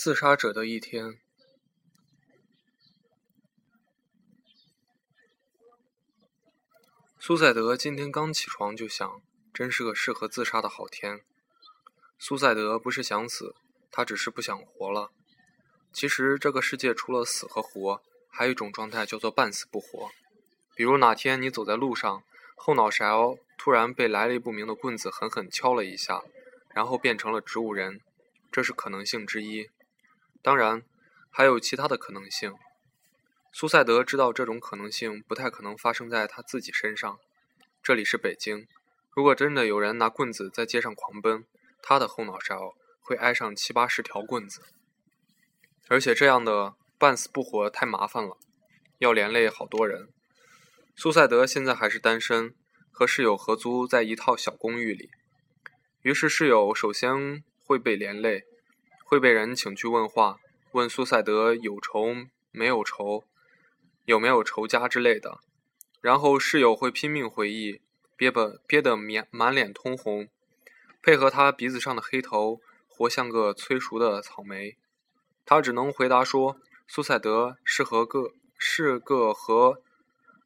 自杀者的一天。苏赛德今天刚起床就想，真是个适合自杀的好天。苏赛德不是想死，他只是不想活了。其实这个世界除了死和活，还有一种状态叫做半死不活。比如哪天你走在路上，后脑勺突然被来历不明的棍子狠狠敲了一下，然后变成了植物人，这是可能性之一。当然，还有其他的可能性。苏赛德知道这种可能性不太可能发生在他自己身上。这里是北京，如果真的有人拿棍子在街上狂奔，他的后脑勺会挨上七八十条棍子。而且这样的半死不活太麻烦了，要连累好多人。苏赛德现在还是单身，和室友合租在一套小公寓里。于是室友首先会被连累。会被人请去问话，问苏赛德有仇没有仇，有没有仇家之类的。然后室友会拼命回忆，憋得憋得满满脸通红，配合他鼻子上的黑头，活像个催熟的草莓。他只能回答说：“苏赛德是和个是个和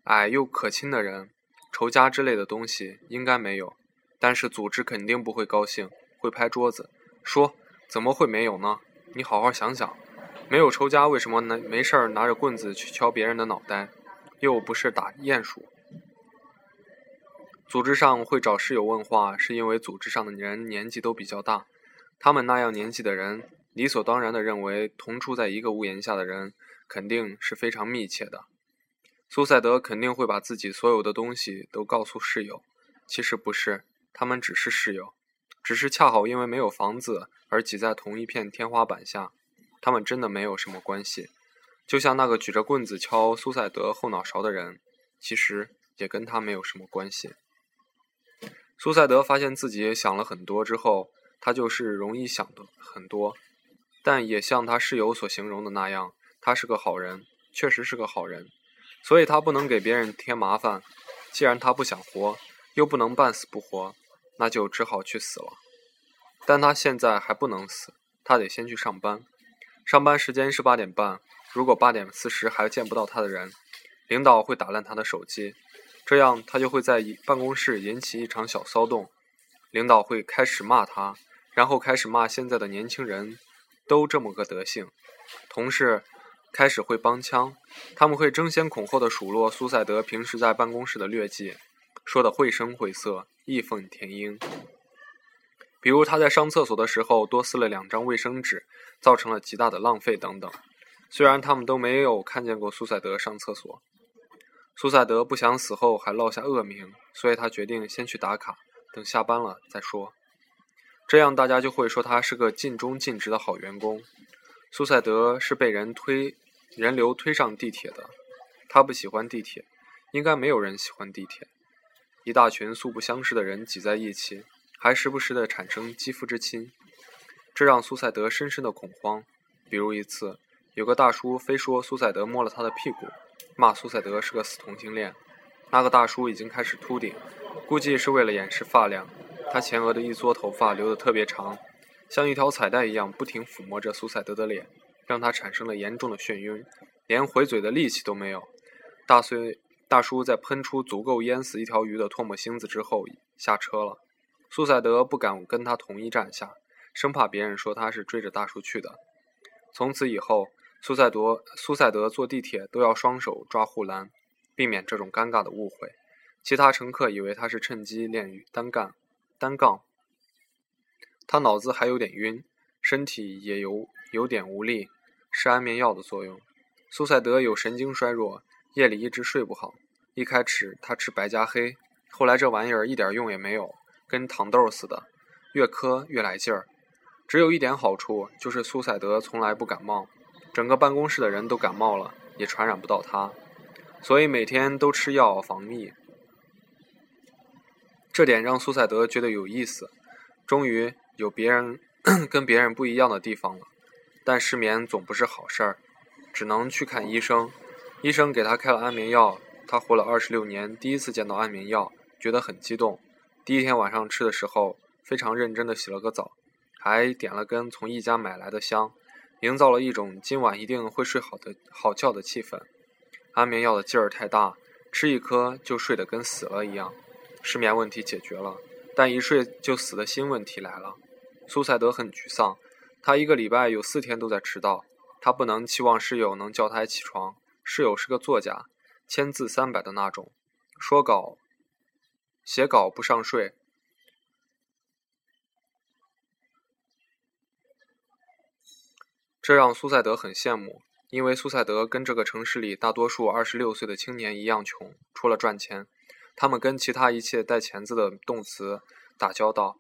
矮又可亲的人，仇家之类的东西应该没有。但是组织肯定不会高兴，会拍桌子说。”怎么会没有呢？你好好想想，没有仇家为什么拿没事儿拿着棍子去敲别人的脑袋？又不是打鼹鼠。组织上会找室友问话，是因为组织上的人年纪都比较大，他们那样年纪的人，理所当然的认为同住在一个屋檐下的人肯定是非常密切的。苏赛德肯定会把自己所有的东西都告诉室友，其实不是，他们只是室友。只是恰好因为没有房子而挤在同一片天花板下，他们真的没有什么关系。就像那个举着棍子敲苏赛德后脑勺的人，其实也跟他没有什么关系。苏赛德发现自己想了很多之后，他就是容易想的很多，但也像他室友所形容的那样，他是个好人，确实是个好人，所以他不能给别人添麻烦。既然他不想活，又不能半死不活。那就只好去死了，但他现在还不能死，他得先去上班。上班时间是八点半，如果八点四十还见不到他的人，领导会打烂他的手机，这样他就会在办公室引起一场小骚动。领导会开始骂他，然后开始骂现在的年轻人，都这么个德行。同事开始会帮腔，他们会争先恐后的数落苏赛德平时在办公室的劣迹。说的绘声绘色，义愤填膺。比如他在上厕所的时候多撕了两张卫生纸，造成了极大的浪费等等。虽然他们都没有看见过苏赛德上厕所，苏赛德不想死后还落下恶名，所以他决定先去打卡，等下班了再说。这样大家就会说他是个尽忠尽职的好员工。苏赛德是被人推人流推上地铁的，他不喜欢地铁，应该没有人喜欢地铁。一大群素不相识的人挤在一起，还时不时的产生肌肤之亲，这让苏赛德深深的恐慌。比如一次，有个大叔非说苏赛德摸了他的屁股，骂苏赛德是个死同性恋。那个大叔已经开始秃顶，估计是为了掩饰发量。他前额的一撮头发留得特别长，像一条彩带一样不停抚摸着苏赛德的脸，让他产生了严重的眩晕，连回嘴的力气都没有。大岁。大叔在喷出足够淹死一条鱼的唾沫星子之后下车了。苏赛德不敢跟他同一站下，生怕别人说他是追着大叔去的。从此以后，苏赛德苏赛德坐地铁都要双手抓护栏，避免这种尴尬的误会。其他乘客以为他是趁机练单杠，单杠。他脑子还有点晕，身体也有有点无力，是安眠药的作用。苏赛德有神经衰弱。夜里一直睡不好。一开始他吃白加黑，后来这玩意儿一点用也没有，跟糖豆似的，越磕越来劲儿。只有一点好处，就是苏赛德从来不感冒，整个办公室的人都感冒了，也传染不到他，所以每天都吃药防疫。这点让苏赛德觉得有意思，终于有别人 跟别人不一样的地方了。但失眠总不是好事儿，只能去看医生。医生给他开了安眠药，他活了二十六年，第一次见到安眠药，觉得很激动。第一天晚上吃的时候，非常认真的洗了个澡，还点了根从一家买来的香，营造了一种今晚一定会睡好的好觉的气氛。安眠药的劲儿太大，吃一颗就睡得跟死了一样。失眠问题解决了，但一睡就死的新问题来了。苏赛德很沮丧，他一个礼拜有四天都在迟到。他不能期望室友能叫他起床。室友是个作家，千字三百的那种，说稿、写稿不上税。这让苏塞德很羡慕，因为苏塞德跟这个城市里大多数二十六岁的青年一样穷，除了赚钱，他们跟其他一切带“钱”字的动词打交道。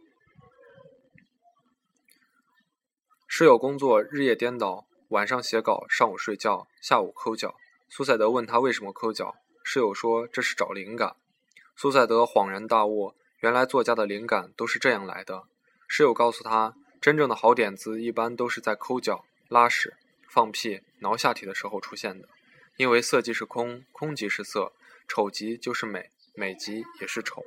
室友工作日夜颠倒，晚上写稿，上午睡觉，下午抠脚。苏赛德问他为什么抠脚，室友说这是找灵感。苏赛德恍然大悟，原来作家的灵感都是这样来的。室友告诉他，真正的好点子一般都是在抠脚。拉屎、放屁、挠下体的时候出现的，因为色即是空，空即是色，丑即就是美，美即也是丑。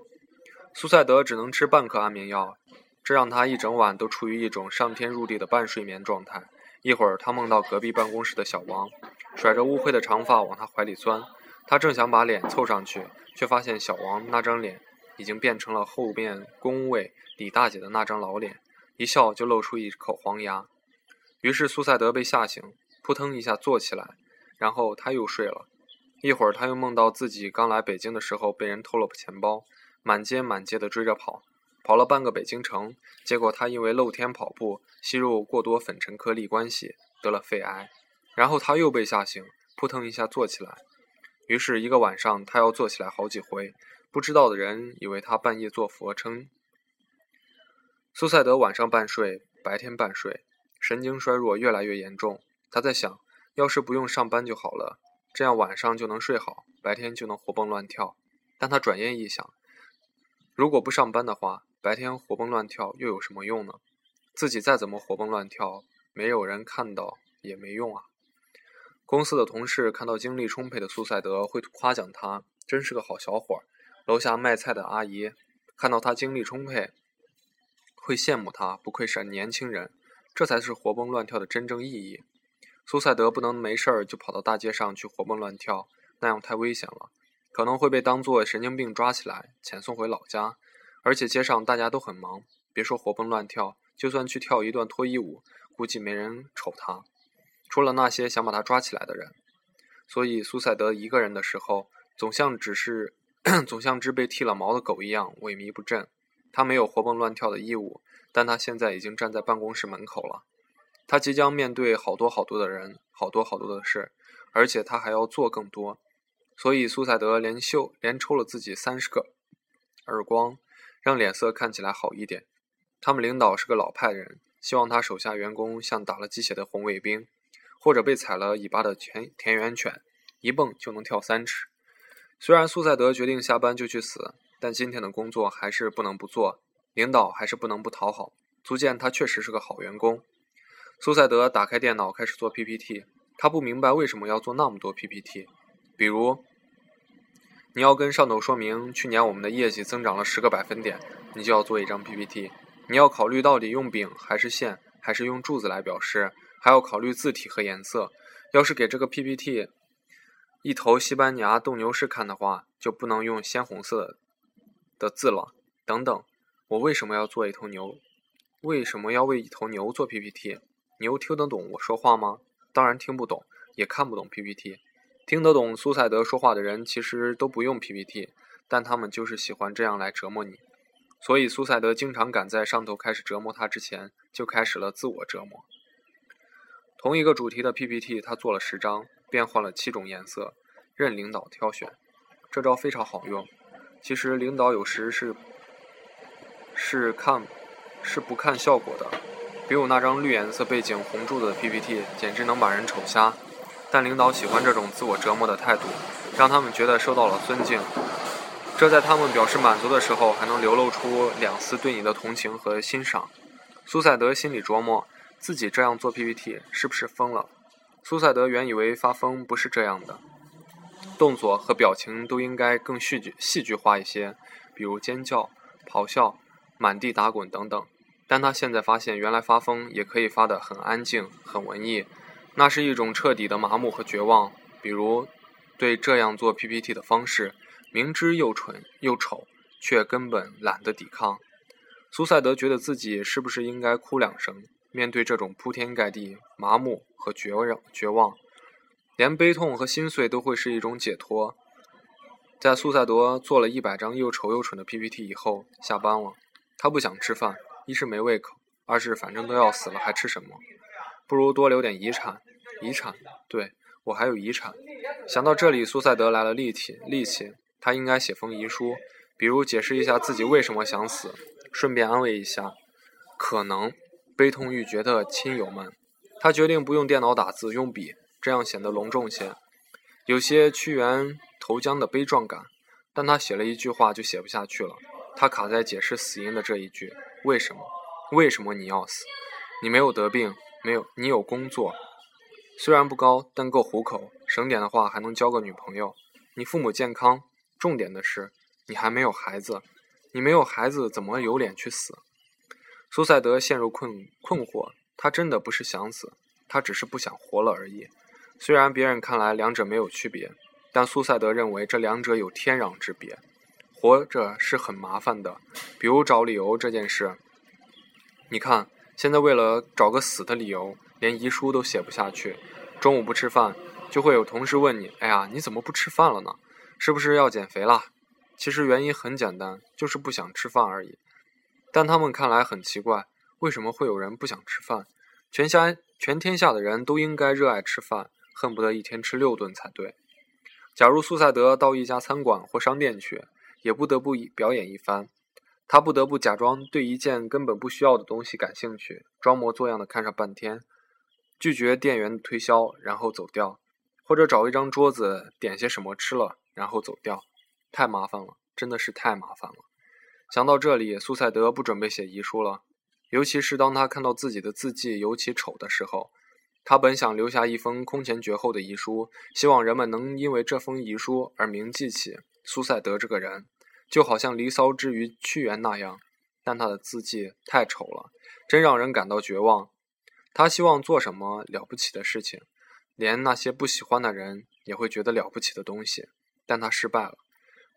苏赛德只能吃半颗安眠药，这让他一整晚都处于一种上天入地的半睡眠状态。一会儿，他梦到隔壁办公室的小王，甩着乌黑的长发往他怀里钻，他正想把脸凑上去，却发现小王那张脸已经变成了后面工位李大姐的那张老脸，一笑就露出一口黄牙。于是苏赛德被吓醒，扑腾一下坐起来，然后他又睡了。一会儿他又梦到自己刚来北京的时候被人偷了钱包，满街满街的追着跑，跑了半个北京城，结果他因为露天跑步吸入过多粉尘颗粒关系得了肺癌。然后他又被吓醒，扑腾一下坐起来。于是一个晚上他要坐起来好几回，不知道的人以为他半夜做俯卧撑。苏塞德晚上半睡，白天半睡。神经衰弱越来越严重，他在想，要是不用上班就好了，这样晚上就能睡好，白天就能活蹦乱跳。但他转念一想，如果不上班的话，白天活蹦乱跳又有什么用呢？自己再怎么活蹦乱跳，没有人看到也没用啊。公司的同事看到精力充沛的苏赛德，会夸奖他，真是个好小伙。楼下卖菜的阿姨看到他精力充沛，会羡慕他，不愧是年轻人。这才是活蹦乱跳的真正意义。苏赛德不能没事儿就跑到大街上去活蹦乱跳，那样太危险了，可能会被当作神经病抓起来，遣送回老家。而且街上大家都很忙，别说活蹦乱跳，就算去跳一段脱衣舞，估计没人瞅他，除了那些想把他抓起来的人。所以苏赛德一个人的时候，总像只是 总像只被剃了毛的狗一样萎靡不振。他没有活蹦乱跳的义务。但他现在已经站在办公室门口了，他即将面对好多好多的人，好多好多的事，而且他还要做更多。所以苏赛德连秀连抽了自己三十个耳光，让脸色看起来好一点。他们领导是个老派人，希望他手下员工像打了鸡血的红卫兵，或者被踩了尾巴的田田园犬，一蹦就能跳三尺。虽然苏赛德决定下班就去死，但今天的工作还是不能不做。领导还是不能不讨好，足见他确实是个好员工。苏赛德打开电脑开始做 PPT，他不明白为什么要做那么多 PPT。比如，你要跟上头说明去年我们的业绩增长了十个百分点，你就要做一张 PPT。你要考虑到底用饼还是线，还是用柱子来表示，还要考虑字体和颜色。要是给这个 PPT 一头西班牙斗牛士看的话，就不能用鲜红色的字了，等等。我为什么要做一头牛？为什么要为一头牛做 PPT？牛听得懂我说话吗？当然听不懂，也看不懂 PPT。听得懂苏赛德说话的人其实都不用 PPT，但他们就是喜欢这样来折磨你。所以苏塞德经常赶在上头开始折磨他之前，就开始了自我折磨。同一个主题的 PPT，他做了十张，变换了七种颜色，任领导挑选。这招非常好用。其实领导有时是。是看，是不看效果的。比如那张绿颜色背景红柱子的 PPT，简直能把人丑瞎。但领导喜欢这种自我折磨的态度，让他们觉得受到了尊敬。这在他们表示满足的时候，还能流露出两丝对你的同情和欣赏。苏赛德心里琢磨，自己这样做 PPT 是不是疯了？苏塞德原以为发疯不是这样的，动作和表情都应该更戏剧戏剧化一些，比如尖叫、咆哮。满地打滚等等，但他现在发现，原来发疯也可以发得很安静、很文艺，那是一种彻底的麻木和绝望。比如，对这样做 PPT 的方式，明知又蠢又丑，却根本懒得抵抗。苏塞德觉得自己是不是应该哭两声？面对这种铺天盖地、麻木和绝望，绝望，连悲痛和心碎都会是一种解脱。在苏塞德做了一百张又丑又蠢的 PPT 以后，下班了，他不想吃饭。一是没胃口，二是反正都要死了，还吃什么？不如多留点遗产。遗产，对我还有遗产。想到这里，苏塞德来了力气，力气。他应该写封遗书，比如解释一下自己为什么想死，顺便安慰一下可能悲痛欲绝的亲友们。他决定不用电脑打字，用笔，这样显得隆重些，有些屈原投江的悲壮感。但他写了一句话就写不下去了，他卡在解释死因的这一句。为什么？为什么你要死？你没有得病，没有你有工作，虽然不高，但够糊口。省点的话，还能交个女朋友。你父母健康，重点的是你还没有孩子。你没有孩子，怎么有脸去死？苏赛德陷入困困惑。他真的不是想死，他只是不想活了而已。虽然别人看来两者没有区别，但苏赛德认为这两者有天壤之别。活着是很麻烦的，比如找理由这件事。你看，现在为了找个死的理由，连遗书都写不下去。中午不吃饭，就会有同事问你：“哎呀，你怎么不吃饭了呢？是不是要减肥了？”其实原因很简单，就是不想吃饭而已。但他们看来很奇怪，为什么会有人不想吃饭？全下全天下的人都应该热爱吃饭，恨不得一天吃六顿才对。假如苏塞德到一家餐馆或商店去。也不得不表演一番，他不得不假装对一件根本不需要的东西感兴趣，装模作样的看上半天，拒绝店员的推销，然后走掉，或者找一张桌子点些什么吃了，然后走掉。太麻烦了，真的是太麻烦了。想到这里，苏塞德不准备写遗书了，尤其是当他看到自己的字迹尤其丑的时候。他本想留下一封空前绝后的遗书，希望人们能因为这封遗书而铭记起苏塞德这个人。就好像《离骚》之于屈原那样，但他的字迹太丑了，真让人感到绝望。他希望做什么了不起的事情，连那些不喜欢的人也会觉得了不起的东西，但他失败了。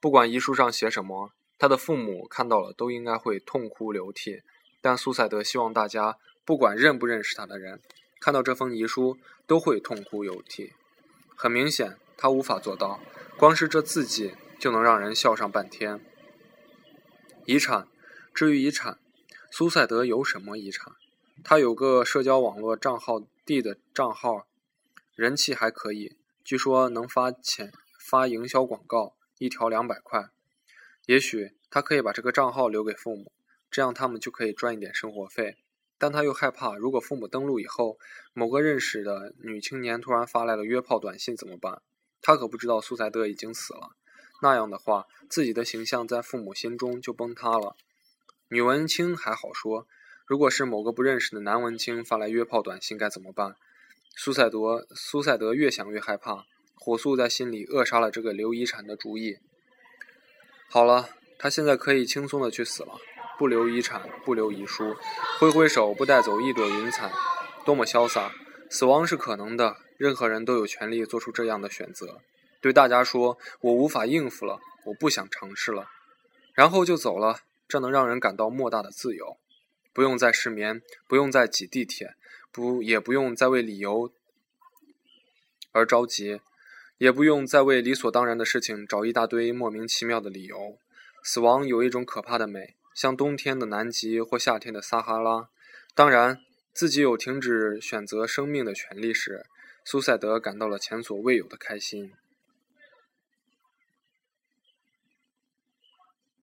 不管遗书上写什么，他的父母看到了都应该会痛哭流涕。但苏塞德希望大家，不管认不认识他的人，看到这封遗书都会痛哭流涕。很明显，他无法做到。光是这字迹。就能让人笑上半天。遗产，至于遗产，苏塞德有什么遗产？他有个社交网络账号 D 的账号，人气还可以，据说能发钱发营销广告，一条两百块。也许他可以把这个账号留给父母，这样他们就可以赚一点生活费。但他又害怕，如果父母登录以后，某个认识的女青年突然发来了约炮短信怎么办？他可不知道苏赛德已经死了。那样的话，自己的形象在父母心中就崩塌了。女文青还好说，如果是某个不认识的男文青发来约炮短信，该怎么办？苏赛德苏赛德越想越害怕，火速在心里扼杀了这个留遗产的主意。好了，他现在可以轻松的去死了，不留遗产，不留遗书，挥挥手不带走一朵云彩，多么潇洒！死亡是可能的，任何人都有权利做出这样的选择。对大家说：“我无法应付了，我不想尝试了。”然后就走了。这能让人感到莫大的自由，不用再失眠，不用再挤地铁，不也不用再为理由而着急，也不用再为理所当然的事情找一大堆莫名其妙的理由。死亡有一种可怕的美，像冬天的南极或夏天的撒哈拉。当然，自己有停止选择生命的权利时。苏赛德感到了前所未有的开心。